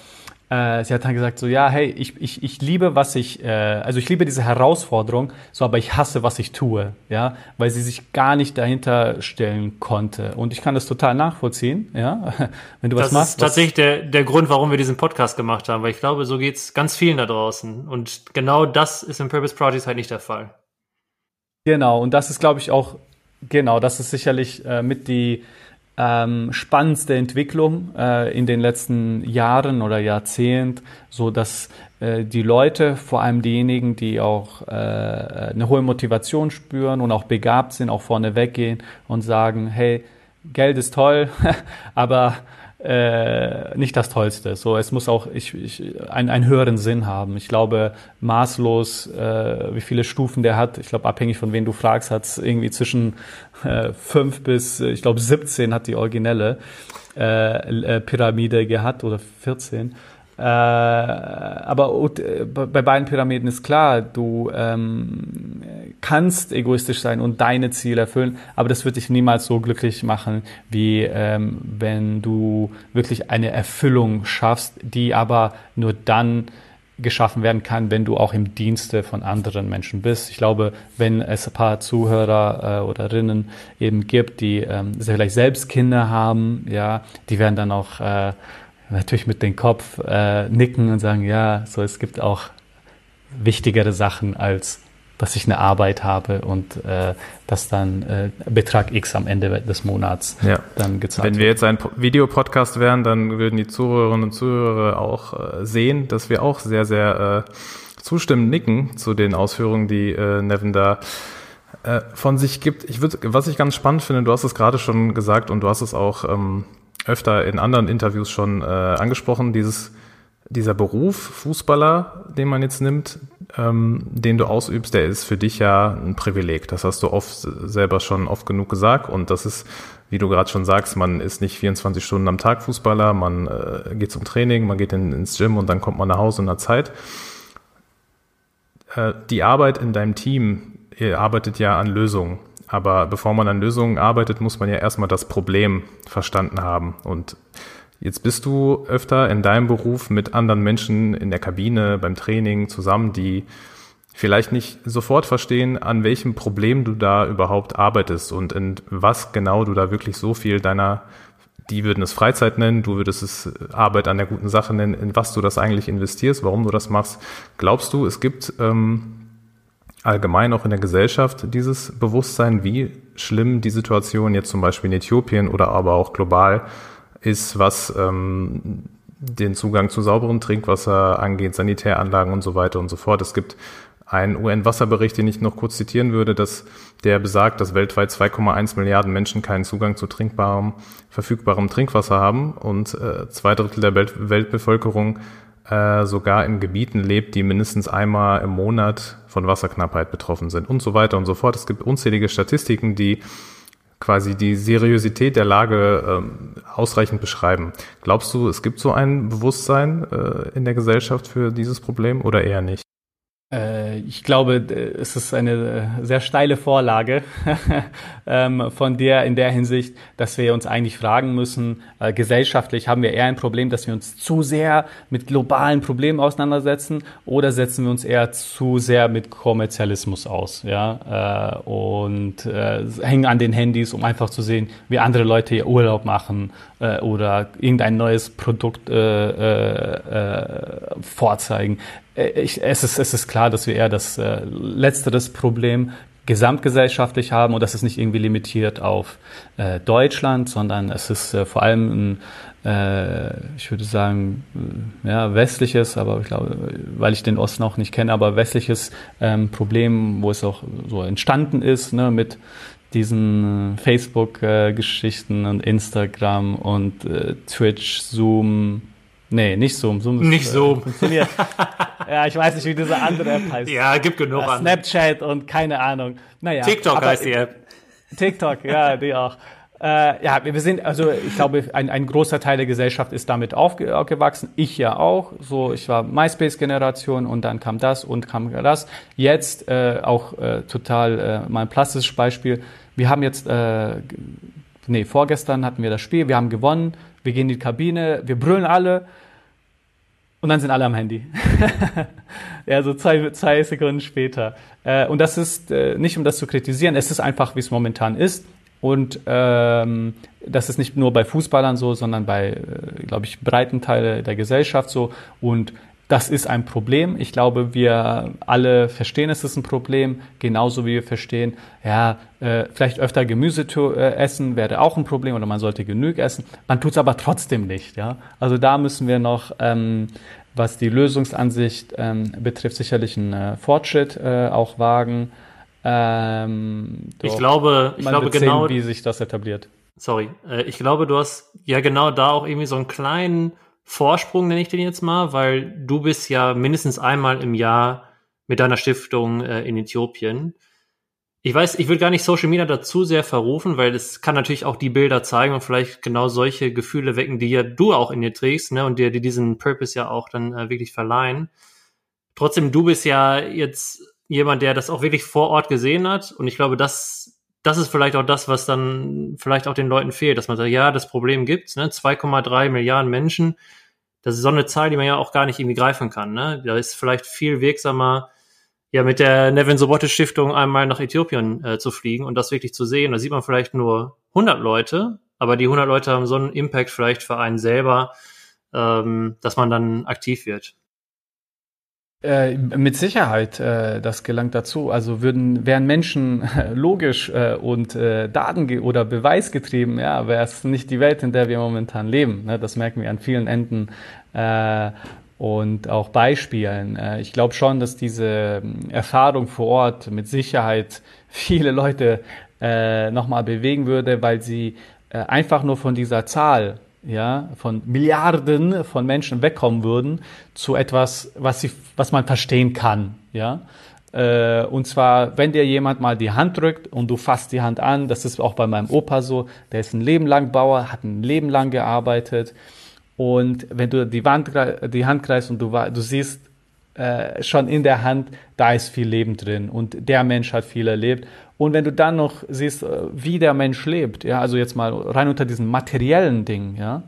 äh, sie hat dann gesagt so, ja, hey, ich, ich, ich liebe, was ich, äh, also ich liebe diese Herausforderung, so, aber ich hasse, was ich tue, ja, weil sie sich gar nicht dahinter stellen konnte. Und ich kann das total nachvollziehen, ja, wenn du das was machst. Das ist tatsächlich der, der Grund, warum wir diesen Podcast gemacht haben, weil ich glaube, so geht's ganz vielen da draußen. Und genau das ist im Purpose Project halt nicht der Fall. Genau, und das ist, glaube ich, auch, genau, das ist sicherlich äh, mit die, ähm, spannendste Entwicklung äh, in den letzten Jahren oder Jahrzehnt, so dass äh, die Leute, vor allem diejenigen, die auch äh, eine hohe Motivation spüren und auch begabt sind, auch vorne weggehen und sagen, hey, Geld ist toll, aber äh, nicht das Tollste. So, es muss auch ich, ich, ein, einen höheren Sinn haben. Ich glaube, maßlos, äh, wie viele Stufen der hat, ich glaube, abhängig von wen du fragst, hat es irgendwie zwischen äh, fünf bis, ich glaube, 17 hat die originelle äh, äh, Pyramide gehabt oder 14. Äh, aber bei beiden Pyramiden ist klar, du ähm, kannst egoistisch sein und deine Ziele erfüllen, aber das wird dich niemals so glücklich machen, wie ähm, wenn du wirklich eine Erfüllung schaffst, die aber nur dann geschaffen werden kann, wenn du auch im Dienste von anderen Menschen bist. Ich glaube, wenn es ein paar Zuhörer äh, oder Rinnen eben gibt, die ähm, vielleicht selbst Kinder haben, ja, die werden dann auch äh, natürlich mit dem Kopf äh, nicken und sagen, ja, so es gibt auch wichtigere Sachen als dass ich eine Arbeit habe und äh, dass dann äh, Betrag X am Ende des Monats ja. dann gezahlt Wenn wir jetzt ein Videopodcast wären, dann würden die Zuhörerinnen und Zuhörer auch äh, sehen, dass wir auch sehr, sehr äh, zustimmend nicken zu den Ausführungen, die äh, Nevin da äh, von sich gibt. Ich würde, was ich ganz spannend finde, du hast es gerade schon gesagt und du hast es auch ähm, öfter in anderen Interviews schon äh, angesprochen, dieses, dieser Beruf Fußballer, den man jetzt nimmt, ähm, den du ausübst, der ist für dich ja ein Privileg. Das hast du oft selber schon oft genug gesagt und das ist, wie du gerade schon sagst, man ist nicht 24 Stunden am Tag Fußballer, man äh, geht zum Training, man geht in, ins Gym und dann kommt man nach Hause in der Zeit. Äh, die Arbeit in deinem Team, ihr arbeitet ja an Lösungen. Aber bevor man an Lösungen arbeitet, muss man ja erstmal das Problem verstanden haben. Und jetzt bist du öfter in deinem Beruf mit anderen Menschen in der Kabine, beim Training zusammen, die vielleicht nicht sofort verstehen, an welchem Problem du da überhaupt arbeitest und in was genau du da wirklich so viel deiner, die würden es Freizeit nennen, du würdest es Arbeit an der guten Sache nennen, in was du das eigentlich investierst, warum du das machst. Glaubst du, es gibt ähm, allgemein auch in der Gesellschaft dieses Bewusstsein, wie schlimm die Situation jetzt zum Beispiel in Äthiopien oder aber auch global ist, was ähm, den Zugang zu sauberem Trinkwasser angeht, Sanitäranlagen und so weiter und so fort. Es gibt einen UN-Wasserbericht, den ich noch kurz zitieren würde, dass der besagt, dass weltweit 2,1 Milliarden Menschen keinen Zugang zu trinkbarem, verfügbarem Trinkwasser haben und äh, zwei Drittel der Welt Weltbevölkerung äh, sogar in Gebieten lebt, die mindestens einmal im Monat von Wasserknappheit betroffen sind und so weiter und so fort. Es gibt unzählige Statistiken, die quasi die Seriosität der Lage ähm, ausreichend beschreiben. Glaubst du, es gibt so ein Bewusstsein äh, in der Gesellschaft für dieses Problem oder eher nicht? Äh, ich glaube, es ist eine äh, sehr steile Vorlage ähm, von der in der Hinsicht, dass wir uns eigentlich fragen müssen, äh, gesellschaftlich haben wir eher ein Problem, dass wir uns zu sehr mit globalen Problemen auseinandersetzen oder setzen wir uns eher zu sehr mit Kommerzialismus aus, ja, und hängen an den Handys, um einfach zu sehen, wie andere Leute ihr Urlaub machen oder irgendein neues Produkt vorzeigen. Äh, ich, es, ist, es ist klar, dass wir eher das äh, letzteres Problem gesamtgesellschaftlich haben und das ist nicht irgendwie limitiert auf äh, Deutschland, sondern es ist äh, vor allem ein, äh, ich würde sagen, äh, ja, westliches, aber ich glaube, weil ich den Osten auch nicht kenne, aber westliches ähm, Problem, wo es auch so entstanden ist, ne, mit diesen Facebook-Geschichten und Instagram und äh, Twitch, Zoom, Nee, nicht Zoom. Zoom ist, nicht Zoom. Äh, funktioniert. ja, ich weiß nicht, wie diese andere App heißt. Ja, gibt genug ja, Snapchat und keine Ahnung. Naja, TikTok heißt die App. TikTok, ja, die auch. Äh, ja, wir sind, also ich glaube, ein, ein großer Teil der Gesellschaft ist damit aufgewachsen. Ich ja auch. So, ich war MySpace-Generation und dann kam das und kam das. Jetzt äh, auch äh, total äh, mal ein plastisches Beispiel. Wir haben jetzt, äh, nee, vorgestern hatten wir das Spiel, wir haben gewonnen, wir gehen in die Kabine, wir brüllen alle und dann sind alle am Handy. ja, so zwei, zwei Sekunden später. Äh, und das ist äh, nicht, um das zu kritisieren, es ist einfach, wie es momentan ist. Und ähm, das ist nicht nur bei Fußballern so, sondern bei, äh, glaube ich, breiten Teile der Gesellschaft so. Und das ist ein Problem. Ich glaube, wir alle verstehen, es ist ein Problem, genauso wie wir verstehen, ja, äh, vielleicht öfter Gemüse äh, essen wäre auch ein Problem oder man sollte genug essen. Man tut es aber trotzdem nicht. Ja? Also da müssen wir noch, ähm, was die Lösungsansicht ähm, betrifft, sicherlich einen äh, Fortschritt auch wagen. Ähm, ich glaube, ich glaube genau, sehen, wie sich das etabliert. Sorry, ich glaube, du hast ja genau da auch irgendwie so einen kleinen Vorsprung, nenne ich den jetzt mal, weil du bist ja mindestens einmal im Jahr mit deiner Stiftung äh, in Äthiopien. Ich weiß, ich will gar nicht Social Media dazu sehr verrufen, weil es kann natürlich auch die Bilder zeigen und vielleicht genau solche Gefühle wecken, die ja du auch in dir trägst, ne, und dir die diesen Purpose ja auch dann äh, wirklich verleihen. Trotzdem, du bist ja jetzt jemand, der das auch wirklich vor Ort gesehen hat. Und ich glaube, das, das ist vielleicht auch das, was dann vielleicht auch den Leuten fehlt, dass man sagt, ja, das Problem gibt's, ne? 2,3 Milliarden Menschen. Das ist so eine Zahl, die man ja auch gar nicht irgendwie greifen kann. Ne? Da ist vielleicht viel wirksamer, ja, mit der Nevin Sobote Stiftung einmal nach Äthiopien äh, zu fliegen und das wirklich zu sehen. Da sieht man vielleicht nur 100 Leute, aber die 100 Leute haben so einen Impact vielleicht für einen selber, ähm, dass man dann aktiv wird. Äh, mit Sicherheit, äh, das gelangt dazu. Also würden wären Menschen äh, logisch äh, und äh, Daten oder beweisgetrieben, ja, wäre es nicht die Welt, in der wir momentan leben. Ne? Das merken wir an vielen Enden äh, und auch Beispielen. Äh, ich glaube schon, dass diese ähm, Erfahrung vor Ort mit Sicherheit viele Leute äh, nochmal bewegen würde, weil sie äh, einfach nur von dieser Zahl ja, von Milliarden von Menschen wegkommen würden zu etwas, was, sie, was man verstehen kann, ja. Äh, und zwar, wenn dir jemand mal die Hand drückt und du fasst die Hand an, das ist auch bei meinem Opa so, der ist ein Leben lang Bauer, hat ein Leben lang gearbeitet. Und wenn du die, Wand, die Hand greifst und du, du siehst äh, schon in der Hand, da ist viel Leben drin und der Mensch hat viel erlebt. Und wenn du dann noch siehst, äh, wie der Mensch lebt, ja, also jetzt mal rein unter diesen materiellen Dingen, ja,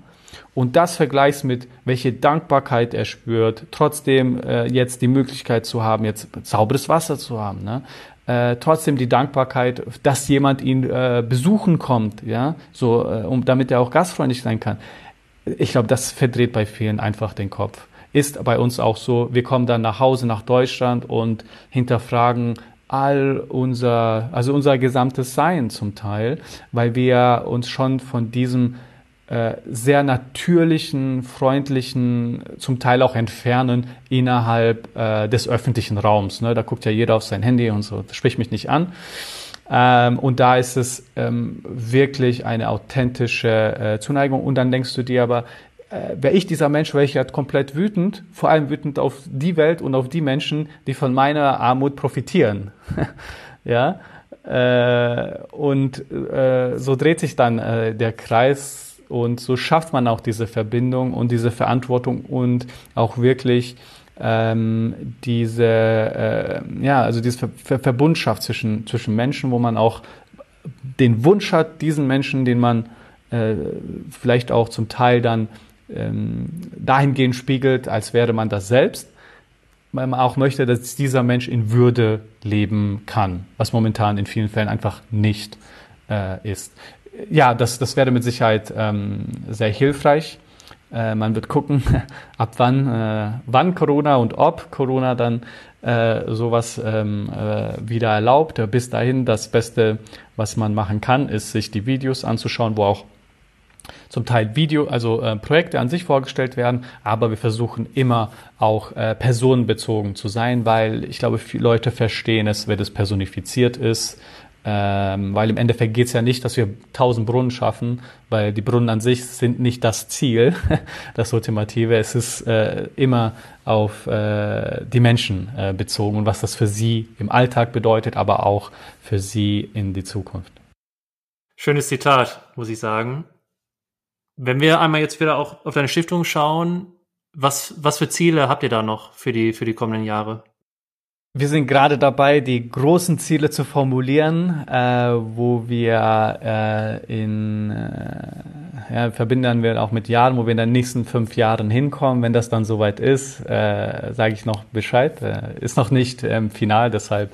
und das vergleichst mit, welche Dankbarkeit er spürt, trotzdem äh, jetzt die Möglichkeit zu haben, jetzt sauberes Wasser zu haben, ne? Äh, trotzdem die Dankbarkeit, dass jemand ihn äh, besuchen kommt, ja, so, äh, um, damit er auch gastfreundlich sein kann. Ich glaube, das verdreht bei vielen einfach den Kopf. Ist bei uns auch so, wir kommen dann nach Hause nach Deutschland und hinterfragen, all unser, also unser gesamtes Sein zum Teil, weil wir uns schon von diesem äh, sehr natürlichen, freundlichen, zum Teil auch entfernen innerhalb äh, des öffentlichen Raums. Ne? Da guckt ja jeder auf sein Handy und so, das spricht mich nicht an. Ähm, und da ist es ähm, wirklich eine authentische äh, Zuneigung. Und dann denkst du dir aber, äh, wäre ich dieser Mensch, wäre ich ja komplett wütend, vor allem wütend auf die Welt und auf die Menschen, die von meiner Armut profitieren. ja, äh, und äh, so dreht sich dann äh, der Kreis und so schafft man auch diese Verbindung und diese Verantwortung und auch wirklich ähm, diese, äh, ja, also diese Ver Verbundschaft zwischen, zwischen Menschen, wo man auch den Wunsch hat, diesen Menschen, den man äh, vielleicht auch zum Teil dann dahingehend spiegelt, als wäre man das selbst, man auch möchte, dass dieser Mensch in Würde leben kann, was momentan in vielen Fällen einfach nicht äh, ist. Ja, das, das wäre mit Sicherheit ähm, sehr hilfreich. Äh, man wird gucken, ab wann, äh, wann Corona und ob Corona dann äh, sowas ähm, äh, wieder erlaubt. Bis dahin das Beste, was man machen kann, ist sich die Videos anzuschauen, wo auch zum Teil Video, also äh, Projekte an sich vorgestellt werden, aber wir versuchen immer auch äh, personenbezogen zu sein, weil ich glaube, viele Leute verstehen es, wenn es personifiziert ist. Ähm, weil im Endeffekt geht es ja nicht, dass wir tausend Brunnen schaffen, weil die Brunnen an sich sind nicht das Ziel, das Ultimative. Es ist äh, immer auf äh, die Menschen äh, bezogen und was das für sie im Alltag bedeutet, aber auch für sie in die Zukunft. Schönes Zitat, muss ich sagen. Wenn wir einmal jetzt wieder auch auf deine Stiftung schauen, was, was für Ziele habt ihr da noch für die, für die kommenden Jahre? Wir sind gerade dabei, die großen Ziele zu formulieren, äh, wo wir äh, in äh, ja, verbinden wir auch mit Jahren, wo wir in den nächsten fünf Jahren hinkommen. Wenn das dann soweit ist, äh, sage ich noch Bescheid. Äh, ist noch nicht ähm, final, deshalb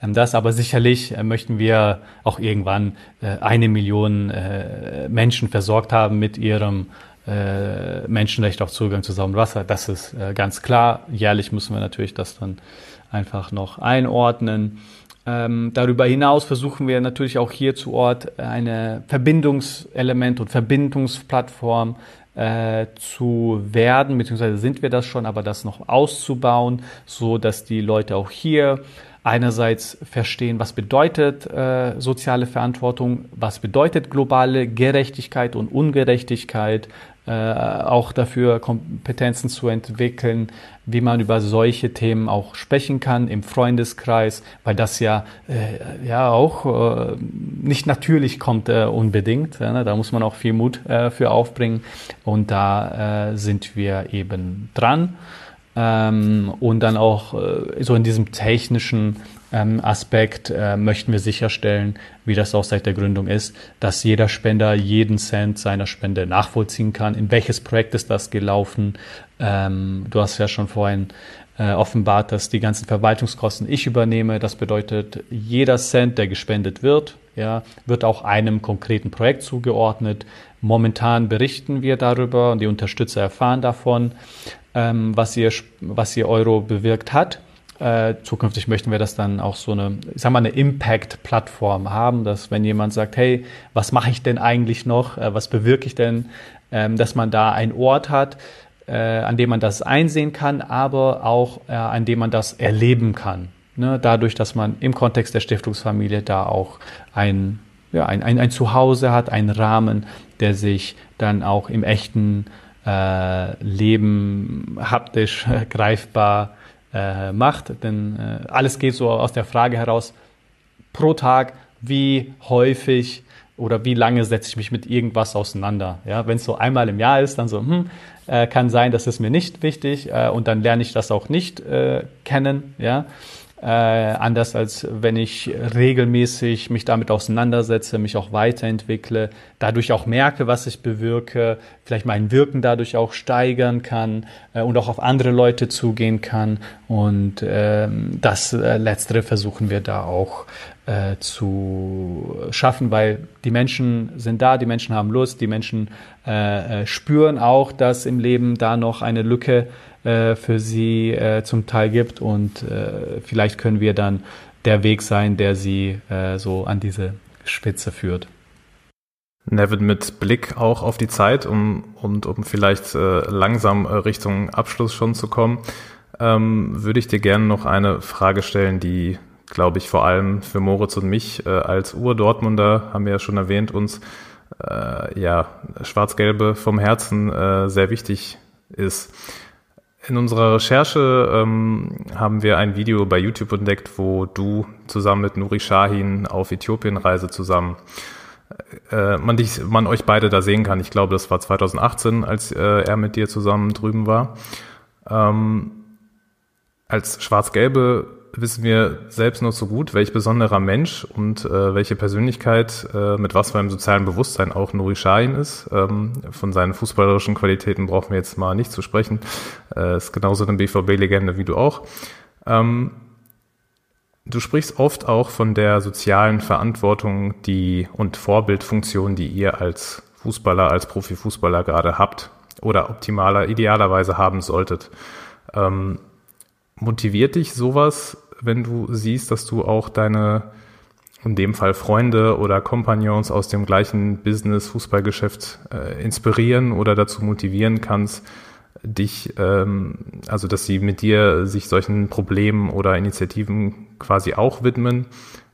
das. Aber sicherlich äh, möchten wir auch irgendwann äh, eine Million äh, Menschen versorgt haben mit ihrem Menschenrecht auf Zugang zu sauberem Wasser. Das ist ganz klar. Jährlich müssen wir natürlich das dann einfach noch einordnen. Ähm, darüber hinaus versuchen wir natürlich auch hier zu Ort eine Verbindungselement und Verbindungsplattform äh, zu werden, beziehungsweise sind wir das schon, aber das noch auszubauen, so dass die Leute auch hier einerseits verstehen, was bedeutet äh, soziale Verantwortung, was bedeutet globale Gerechtigkeit und Ungerechtigkeit, äh, auch dafür Kompetenzen zu entwickeln, wie man über solche Themen auch sprechen kann im Freundeskreis, weil das ja äh, ja auch äh, nicht natürlich kommt äh, unbedingt. Ne? Da muss man auch viel Mut äh, für aufbringen und da äh, sind wir eben dran. Ähm, und dann auch äh, so in diesem technischen ähm, Aspekt äh, möchten wir sicherstellen, wie das auch seit der Gründung ist, dass jeder Spender jeden Cent seiner Spende nachvollziehen kann. In welches Projekt ist das gelaufen? Ähm, du hast ja schon vorhin äh, offenbart, dass die ganzen Verwaltungskosten ich übernehme. Das bedeutet, jeder Cent, der gespendet wird, ja, wird auch einem konkreten Projekt zugeordnet. Momentan berichten wir darüber und die Unterstützer erfahren davon, ähm, was, ihr, was ihr Euro bewirkt hat. Äh, zukünftig möchten wir das dann auch so eine, ich sag mal, eine Impact-Plattform haben, dass wenn jemand sagt, hey, was mache ich denn eigentlich noch, äh, was bewirke ich denn, ähm, dass man da einen Ort hat, äh, an dem man das einsehen kann, aber auch äh, an dem man das erleben kann. Ne? Dadurch, dass man im Kontext der Stiftungsfamilie da auch ein, ja, ein, ein, ein Zuhause hat, einen Rahmen, der sich dann auch im echten äh, Leben haptisch greifbar äh, macht. Denn äh, alles geht so aus der Frage heraus, pro Tag, wie häufig oder wie lange setze ich mich mit irgendwas auseinander. Ja, wenn es so einmal im Jahr ist, dann so, hm, äh, kann sein, das ist mir nicht wichtig äh, und dann lerne ich das auch nicht äh, kennen. Ja, äh, anders als wenn ich regelmäßig mich damit auseinandersetze, mich auch weiterentwickle, dadurch auch merke, was ich bewirke, vielleicht mein Wirken dadurch auch steigern kann äh, und auch auf andere Leute zugehen kann. Und ähm, das äh, Letztere versuchen wir da auch äh, zu schaffen, weil die Menschen sind da, die Menschen haben Lust, die Menschen äh, äh spüren auch, dass im Leben da noch eine Lücke äh, für sie äh, zum Teil gibt und äh, vielleicht können wir dann der Weg sein, der sie äh, so an diese Spitze führt. Nevin, mit Blick auch auf die Zeit um, und um vielleicht äh, langsam äh, Richtung Abschluss schon zu kommen, ähm, würde ich dir gerne noch eine Frage stellen, die, glaube ich, vor allem für Moritz und mich äh, als Ur-Dortmunder, haben wir ja schon erwähnt, uns äh, ja schwarz-gelbe vom Herzen äh, sehr wichtig ist. In unserer Recherche ähm, haben wir ein Video bei YouTube entdeckt, wo du zusammen mit Nuri Shahin auf Äthiopienreise zusammen äh, man, dich, man euch beide da sehen kann. Ich glaube, das war 2018, als äh, er mit dir zusammen drüben war. Ähm, als Schwarz-Gelbe wissen wir selbst nur so gut, welch besonderer Mensch und äh, welche Persönlichkeit äh, mit was für einem sozialen Bewusstsein auch Nuri Sahin ist. Ähm, von seinen fußballerischen Qualitäten brauchen wir jetzt mal nicht zu sprechen. Äh, ist genauso eine BVB-Legende wie du auch. Ähm, du sprichst oft auch von der sozialen Verantwortung die und Vorbildfunktion, die ihr als Fußballer, als Profifußballer gerade habt oder optimaler, idealerweise haben solltet. Ähm, motiviert dich sowas wenn du siehst, dass du auch deine, in dem Fall Freunde oder Kompagnons aus dem gleichen Business, Fußballgeschäft äh, inspirieren oder dazu motivieren kannst, dich, ähm, also dass sie mit dir sich solchen Problemen oder Initiativen quasi auch widmen.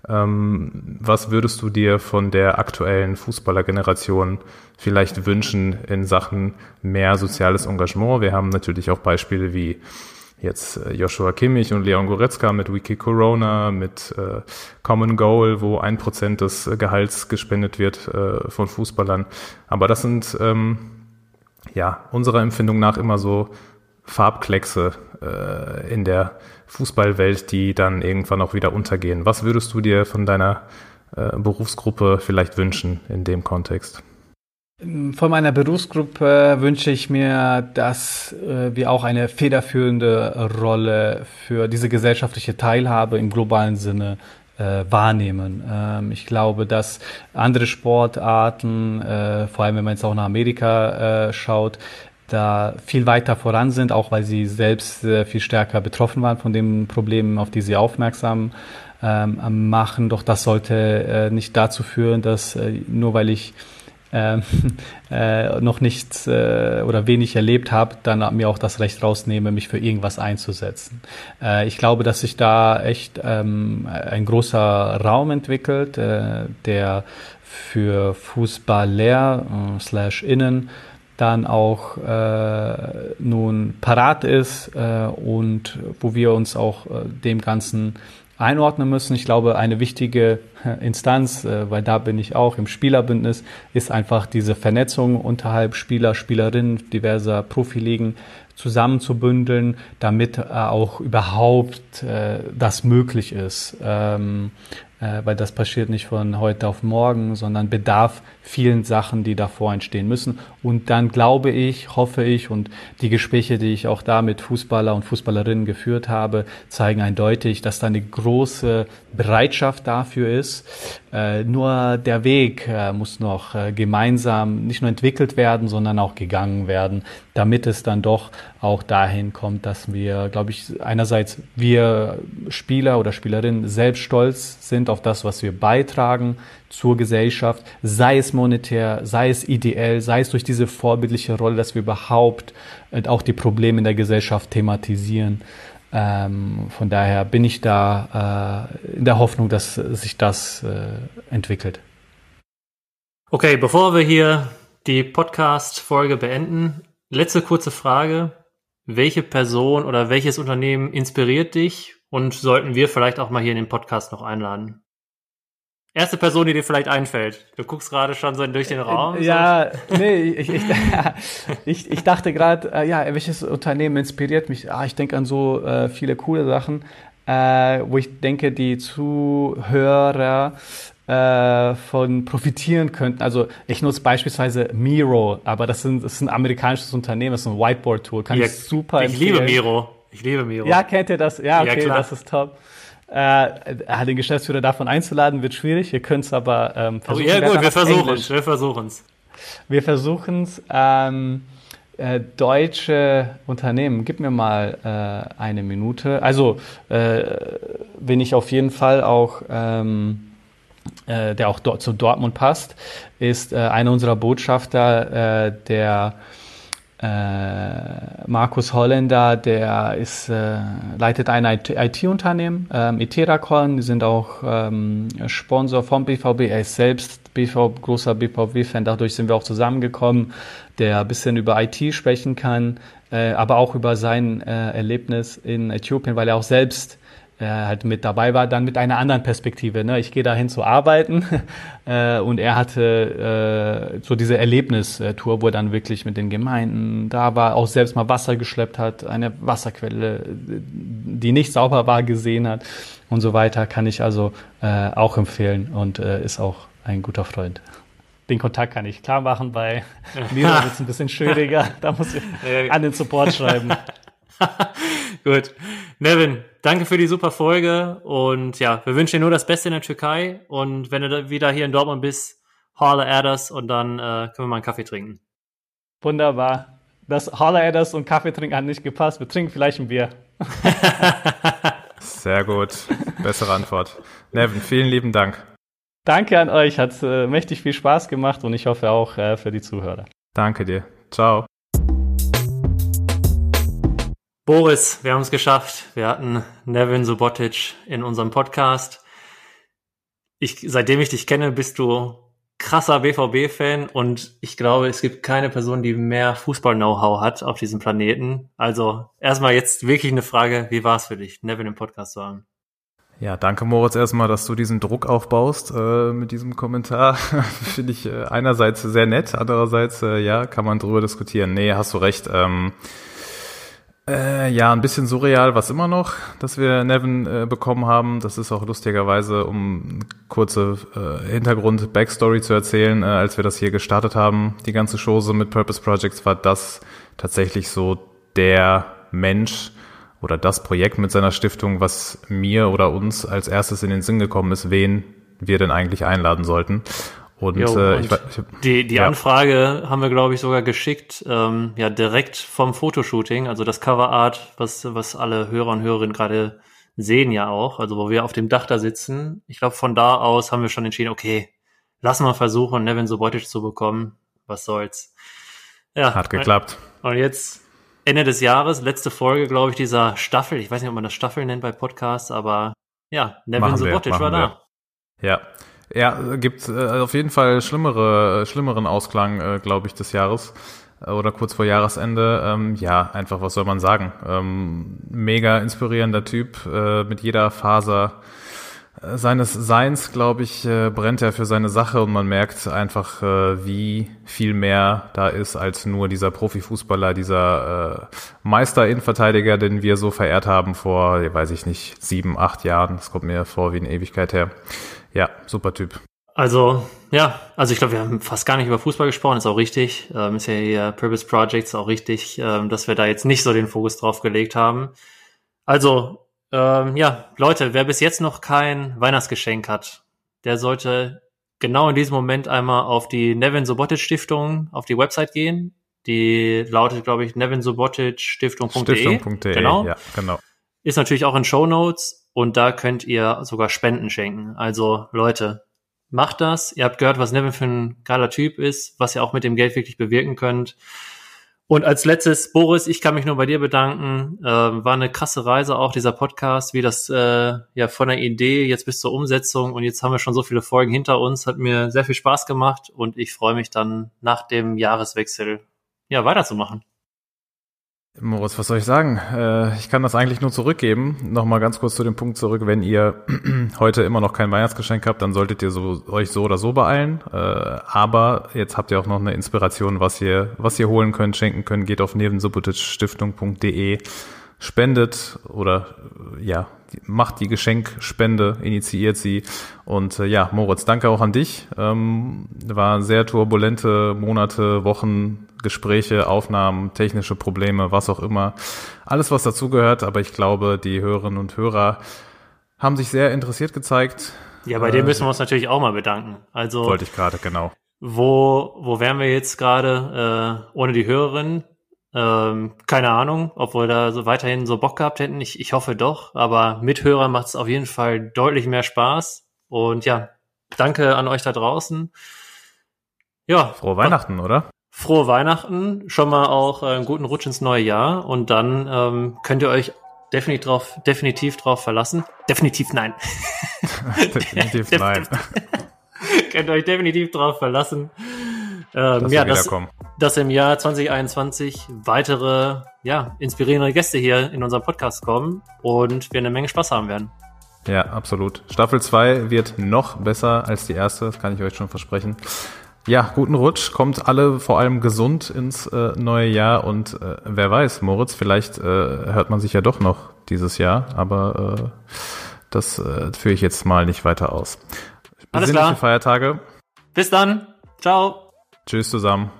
Ähm, was würdest du dir von der aktuellen Fußballergeneration vielleicht wünschen in Sachen mehr soziales Engagement? Wir haben natürlich auch Beispiele wie jetzt äh, Joshua Kimmich und Leon Goretzka mit Wiki Corona, mit äh, Common Goal, wo ein Prozent des Gehalts gespendet wird äh, von Fußballern. Aber das sind ähm, ja unserer Empfindung nach immer so Farbkleckse äh, in der Fußballwelt, die dann irgendwann auch wieder untergehen. Was würdest du dir von deiner äh, Berufsgruppe vielleicht wünschen in dem Kontext? Von meiner Berufsgruppe wünsche ich mir, dass äh, wir auch eine federführende Rolle für diese gesellschaftliche Teilhabe im globalen Sinne äh, wahrnehmen. Ähm, ich glaube, dass andere Sportarten, äh, vor allem wenn man jetzt auch nach Amerika schaut, da viel weiter voran sind, auch weil sie selbst viel stärker betroffen waren von den Problemen, auf die sie aufmerksam ähm, machen. Doch das sollte nicht dazu führen, dass nur weil ich äh, äh, noch nichts äh, oder wenig erlebt habe, dann mir auch das Recht rausnehme, mich für irgendwas einzusetzen. Äh, ich glaube, dass sich da echt ähm, ein großer Raum entwickelt, äh, der für Fußballer äh, slash innen dann auch äh, nun parat ist äh, und wo wir uns auch äh, dem Ganzen einordnen müssen. Ich glaube, eine wichtige äh, Instanz, äh, weil da bin ich auch im Spielerbündnis, ist einfach diese Vernetzung unterhalb Spieler, Spielerinnen diverser Profiligen zusammenzubündeln, damit äh, auch überhaupt das möglich ist. Ähm, äh, weil das passiert nicht von heute auf morgen, sondern bedarf vielen Sachen, die davor entstehen müssen. Und dann glaube ich, hoffe ich und die Gespräche, die ich auch da mit Fußballer und Fußballerinnen geführt habe, zeigen eindeutig, dass da eine große Bereitschaft dafür ist. Äh, nur der Weg äh, muss noch äh, gemeinsam nicht nur entwickelt werden, sondern auch gegangen werden, damit es dann doch auch dahin kommt, dass wir, glaube ich, einerseits wir Spieler oder Spielerinnen selbst stolz sind auf das, was wir beitragen zur Gesellschaft, sei es monetär, sei es ideell, sei es durch diese vorbildliche Rolle, dass wir überhaupt äh, auch die Probleme in der Gesellschaft thematisieren. Ähm, von daher bin ich da äh, in der Hoffnung, dass sich das äh, entwickelt. Okay, bevor wir hier die Podcast-Folge beenden, letzte kurze Frage. Welche Person oder welches Unternehmen inspiriert dich und sollten wir vielleicht auch mal hier in den Podcast noch einladen? Erste Person, die dir vielleicht einfällt. Du guckst gerade schon so durch den Raum. Ja, so. nee, ich, ich, ich, ich dachte gerade, äh, ja, welches Unternehmen inspiriert mich? Ah, ich denke an so äh, viele coole Sachen, äh, wo ich denke, die Zuhörer äh, von profitieren könnten. Also ich nutze beispielsweise Miro, aber das, sind, das ist ein amerikanisches Unternehmen, das ist ein Whiteboard-Tool. Kann ja, ich super Ich empfehlen. liebe Miro. Ich liebe Miro. Ja, kennt ihr das? Ja, okay, ja, das ist top. Äh, den Geschäftsführer davon einzuladen, wird schwierig. Ihr könnt es aber ähm, versuchen. Oh, ja, gut, wir versuchen es. Wir versuchen es. Wir versuchen es. Ähm, äh, deutsche Unternehmen, gib mir mal äh, eine Minute. Also, äh, bin ich auf jeden Fall auch. Ähm, äh, der auch dort, zu Dortmund passt, ist äh, einer unserer Botschafter, äh, der äh, Markus Holländer, der ist, äh, leitet ein IT-Unternehmen, ähm, Iteracon, die sind auch ähm, Sponsor vom BVB. Er ist selbst BV, großer BVB-Fan, dadurch sind wir auch zusammengekommen, der ein bisschen über IT sprechen kann, äh, aber auch über sein äh, Erlebnis in Äthiopien, weil er auch selbst äh, halt mit dabei war, dann mit einer anderen Perspektive. Ne? Ich gehe dahin zu arbeiten äh, und er hatte äh, so diese Erlebnistour, wo er dann wirklich mit den Gemeinden da war, auch selbst mal Wasser geschleppt hat, eine Wasserquelle, die nicht sauber war, gesehen hat und so weiter, kann ich also äh, auch empfehlen und äh, ist auch ein guter Freund. Den Kontakt kann ich klar machen, bei mir wird es ein bisschen schwieriger. Da muss ich an den Support schreiben. Gut. Nevin, danke für die super Folge und ja, wir wünschen dir nur das Beste in der Türkei und wenn du wieder hier in Dortmund bist, holler Adders und dann äh, können wir mal einen Kaffee trinken. Wunderbar. Das Holler Adders und Kaffee trinken hat nicht gepasst. Wir trinken vielleicht ein Bier. Sehr gut. Bessere Antwort. Nevin, vielen lieben Dank. Danke an euch. Hat äh, mächtig viel Spaß gemacht und ich hoffe auch äh, für die Zuhörer. Danke dir. Ciao. Boris, wir haben es geschafft. Wir hatten Nevin Subotic in unserem Podcast. Ich, seitdem ich dich kenne, bist du krasser BVB-Fan und ich glaube, es gibt keine Person, die mehr Fußball-Know-how hat auf diesem Planeten. Also erstmal jetzt wirklich eine Frage, wie war es für dich, Nevin im Podcast zu haben? Ja, danke Moritz erstmal, dass du diesen Druck aufbaust äh, mit diesem Kommentar. Finde ich äh, einerseits sehr nett, andererseits äh, ja, kann man drüber diskutieren. Nee, hast du recht. Ähm, äh, ja, ein bisschen surreal war es immer noch, dass wir Nevin äh, bekommen haben. Das ist auch lustigerweise, um kurze äh, Hintergrund, Backstory zu erzählen, äh, als wir das hier gestartet haben, die ganze Chose mit Purpose Projects, war das tatsächlich so der Mensch oder das Projekt mit seiner Stiftung, was mir oder uns als erstes in den Sinn gekommen ist, wen wir denn eigentlich einladen sollten. Und, jo, äh, und ich, ich, die, die ja. Anfrage haben wir, glaube ich, sogar geschickt, ähm, ja, direkt vom Fotoshooting, also das Coverart, was, was alle Hörer und Hörerinnen gerade sehen ja auch, also wo wir auf dem Dach da sitzen. Ich glaube, von da aus haben wir schon entschieden, okay, lass mal versuchen, Nevin Subotic zu bekommen. Was soll's. Ja. Hat geklappt. Und jetzt Ende des Jahres, letzte Folge, glaube ich, dieser Staffel. Ich weiß nicht, ob man das Staffel nennt bei Podcasts, aber ja, Nevin Subotic war da. Ja, ja, gibt äh, auf jeden Fall schlimmere, schlimmeren Ausklang, äh, glaube ich, des Jahres äh, oder kurz vor Jahresende. Ähm, ja, einfach, was soll man sagen? Ähm, mega inspirierender Typ, äh, mit jeder Faser äh, seines Seins, glaube ich, äh, brennt er für seine Sache und man merkt einfach, äh, wie viel mehr da ist als nur dieser Profifußballer, dieser äh, Meister-Innenverteidiger, den wir so verehrt haben vor, weiß ich nicht, sieben, acht Jahren. Das kommt mir vor wie eine Ewigkeit her. Ja, super Typ. Also, ja, also ich glaube, wir haben fast gar nicht über Fußball gesprochen, ist auch richtig. Ähm, ist ja hier Purpose Projects auch richtig, ähm, dass wir da jetzt nicht so den Fokus drauf gelegt haben. Also, ähm, ja, Leute, wer bis jetzt noch kein Weihnachtsgeschenk hat, der sollte genau in diesem Moment einmal auf die Nevin Sobotic Stiftung auf die Website gehen. Die lautet, glaube ich, nevinsoboticstiftung.de. Stiftung.de, genau. Ja, genau. Ist natürlich auch in Show Notes und da könnt ihr sogar Spenden schenken. Also Leute, macht das. Ihr habt gehört, was Nevin für ein geiler Typ ist, was ihr auch mit dem Geld wirklich bewirken könnt. Und als letztes, Boris, ich kann mich nur bei dir bedanken. Äh, war eine krasse Reise auch, dieser Podcast, wie das äh, ja von der Idee jetzt bis zur Umsetzung. Und jetzt haben wir schon so viele Folgen hinter uns. Hat mir sehr viel Spaß gemacht und ich freue mich dann nach dem Jahreswechsel ja weiterzumachen. Moritz, was soll ich sagen? Äh, ich kann das eigentlich nur zurückgeben. Nochmal ganz kurz zu dem Punkt zurück. Wenn ihr heute immer noch kein Weihnachtsgeschenk habt, dann solltet ihr so, euch so oder so beeilen. Äh, aber jetzt habt ihr auch noch eine Inspiration, was ihr, was ihr holen könnt, schenken könnt. Geht auf nebensubotitstiftung.de, spendet oder ja, macht die Geschenkspende, initiiert sie. Und äh, ja, Moritz, danke auch an dich. Ähm, war sehr turbulente Monate, Wochen, Gespräche, Aufnahmen, technische Probleme, was auch immer. Alles, was dazugehört, aber ich glaube, die Hörerinnen und Hörer haben sich sehr interessiert gezeigt. Ja, bei äh, dem müssen wir uns natürlich auch mal bedanken. Also wollte ich gerade, genau. Wo, wo wären wir jetzt gerade äh, ohne die Hörerinnen? Ähm, keine Ahnung, ob wir da so weiterhin so Bock gehabt hätten. Ich, ich hoffe doch, aber mit Hörern macht es auf jeden Fall deutlich mehr Spaß. Und ja, danke an euch da draußen. Ja. Frohe Weihnachten, oder? Frohe Weihnachten, schon mal auch äh, einen guten Rutsch ins neue Jahr und dann ähm, könnt ihr euch definitiv drauf, definitiv drauf verlassen. Definitiv nein. definitiv nein. könnt ihr euch definitiv drauf verlassen. Ähm, dass ja, dass, dass im Jahr 2021 weitere, ja, inspirierende Gäste hier in unserem Podcast kommen und wir eine Menge Spaß haben werden. Ja, absolut. Staffel 2 wird noch besser als die erste, das kann ich euch schon versprechen. Ja, guten Rutsch. Kommt alle vor allem gesund ins äh, neue Jahr und äh, wer weiß, Moritz, vielleicht äh, hört man sich ja doch noch dieses Jahr, aber äh, das äh, führe ich jetzt mal nicht weiter aus. Alles klar. Feiertage. Bis dann. Ciao. Tschüss zusammen.